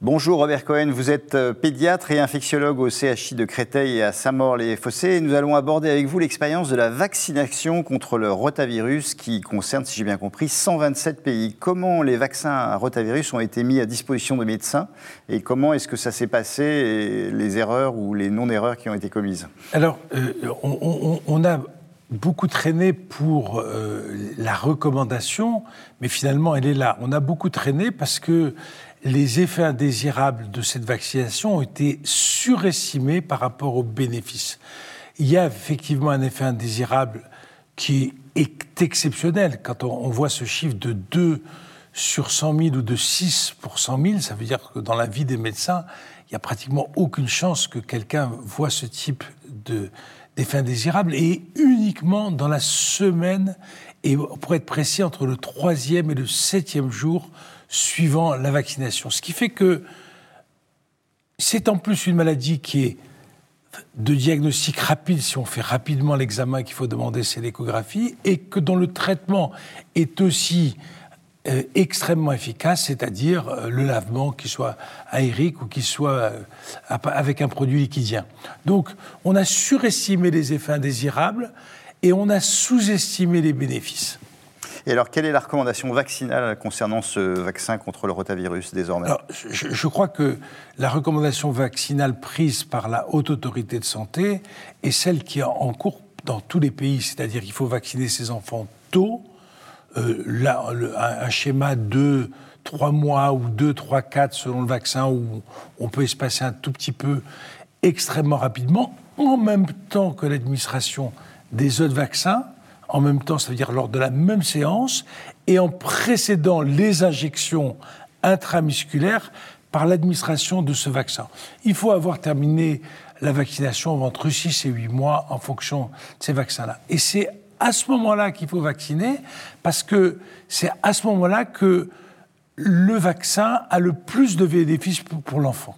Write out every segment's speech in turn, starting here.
Bonjour Robert Cohen, vous êtes euh, pédiatre et infectiologue au CHI de Créteil et à Saint-Maur-les-Fossés. Nous allons aborder avec vous l'expérience de la vaccination contre le rotavirus qui concerne, si j'ai bien compris, 127 pays. Comment les vaccins à rotavirus ont été mis à disposition de médecins et comment est-ce que ça s'est passé et les erreurs ou les non-erreurs qui ont été commises? Alors, euh, on, a beaucoup traîné pour euh, la recommandation, mais finalement elle est là. On a beaucoup traîné parce que les effets indésirables de cette vaccination ont été surestimés par rapport aux bénéfices. Il y a effectivement un effet indésirable qui est exceptionnel. Quand on, voit ce chiffre de 2 sur 100 000 ou de 6 pour 100 000, ça veut dire que dans la vie des médecins, il n'y a pratiquement aucune chance que quelqu'un voit ce type d'effet indésirable et uniquement dans la semaine, et pour être précis, entre le troisième et le septième jour suivant la vaccination. Ce qui fait que c'est en plus une maladie qui est de diagnostic rapide, si on fait rapidement l'examen qu'il faut demander, c'est l'échographie, et que dont le traitement est aussi euh, extrêmement efficace, c'est-à-dire euh, le lavement, qui soit aérique ou qui soit euh, avec un produit liquidien. Donc, on a surestimé les effets indésirables et on a sous-estimé les bénéfices. Et alors, quelle est la recommandation vaccinale concernant ce vaccin contre le rotavirus désormais? Je, crois que la recommandation vaccinale prise par la Haute Autorité de Santé est celle qui est en cours dans tous les pays, c'est-à-dire qu'il faut vacciner ses enfants tôt. Euh, là, un, schéma de 3 mois ou 2, 3, 4 selon le vaccin, où on peut espacer un tout petit peu extrêmement rapidement, en même temps que l'administration des autres vaccins en même temps, ça veut dire lors de la même séance, et en précédant les injections intramusculaires par l'administration de ce vaccin. Il faut avoir terminé la vaccination entre 6 et 8 mois en fonction de ces vaccins-là. Et c'est à ce moment-là qu'il faut vacciner, parce que c'est à ce moment-là que le vaccin a le plus de bénéfices pour l'enfant.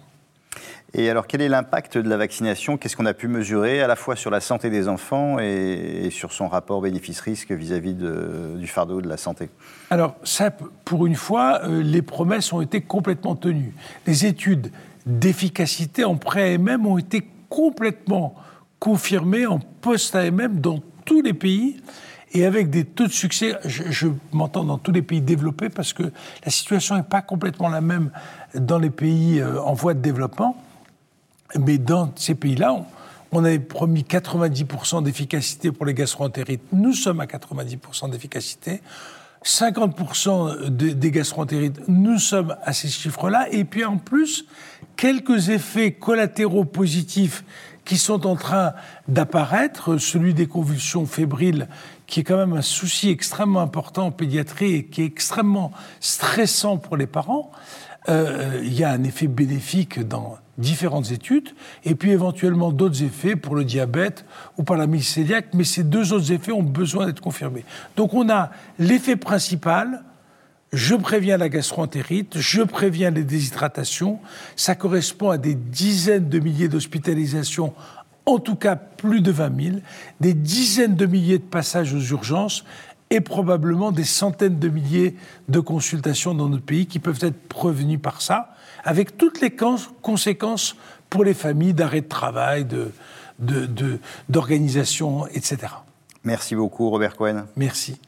Et alors, quel est l'impact de la vaccination? Qu'est-ce qu'on a pu mesurer à la fois sur la santé des enfants et, sur son rapport bénéfice-risque vis-à-vis du fardeau de la santé? Alors, ça, pour une fois, euh, les promesses ont été complètement tenues. Les études d'efficacité en pré-AMM ont été complètement confirmées en post-AMM dans tous les pays et avec des taux de succès, je, m'entends dans tous les pays développés parce que la situation n'est pas complètement la même dans les pays euh, en voie de développement. Mais dans ces pays-là, on, avait promis 90% d'efficacité pour les gastroentérites. Nous sommes à 90% d'efficacité. 50% des gastroentérites, nous sommes à ces chiffres-là. Et puis en plus, quelques effets collatéraux positifs qui sont en train d'apparaître, celui des convulsions fébriles, qui est quand même un souci extrêmement important en pédiatrie et qui est extrêmement stressant pour les parents. Euh, il y a un effet bénéfique dans différentes études, et puis éventuellement d'autres effets pour le diabète ou par la mycéliaque, mais ces deux autres effets ont besoin d'être confirmés. Donc on a l'effet principal, je préviens la gastroentérite, je préviens les déshydratations, ça correspond à des dizaines de milliers d'hospitalisations, en tout cas plus de 20 000, des dizaines de milliers de passages aux urgences, et probablement des centaines de milliers de consultations dans notre pays qui peuvent être prévenues par ça, avec toutes les conséquences pour les familles d'arrêt de travail, d'organisation, de, etc. Merci beaucoup, Robert Cohen. Merci.